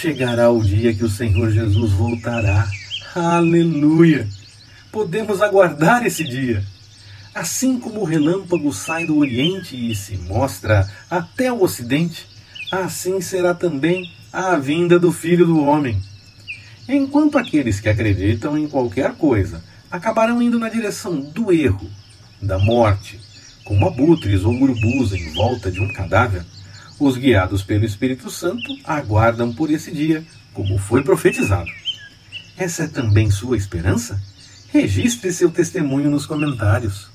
Chegará o dia que o Senhor Jesus voltará. Aleluia! Podemos aguardar esse dia. Assim como o relâmpago sai do Oriente e se mostra até o Ocidente, assim será também a vinda do Filho do Homem. Enquanto aqueles que acreditam em qualquer coisa acabarão indo na direção do erro, da morte, como abutres ou urubus em volta de um cadáver, os guiados pelo Espírito Santo aguardam por esse dia, como foi profetizado. Essa é também sua esperança? Registre seu testemunho nos comentários.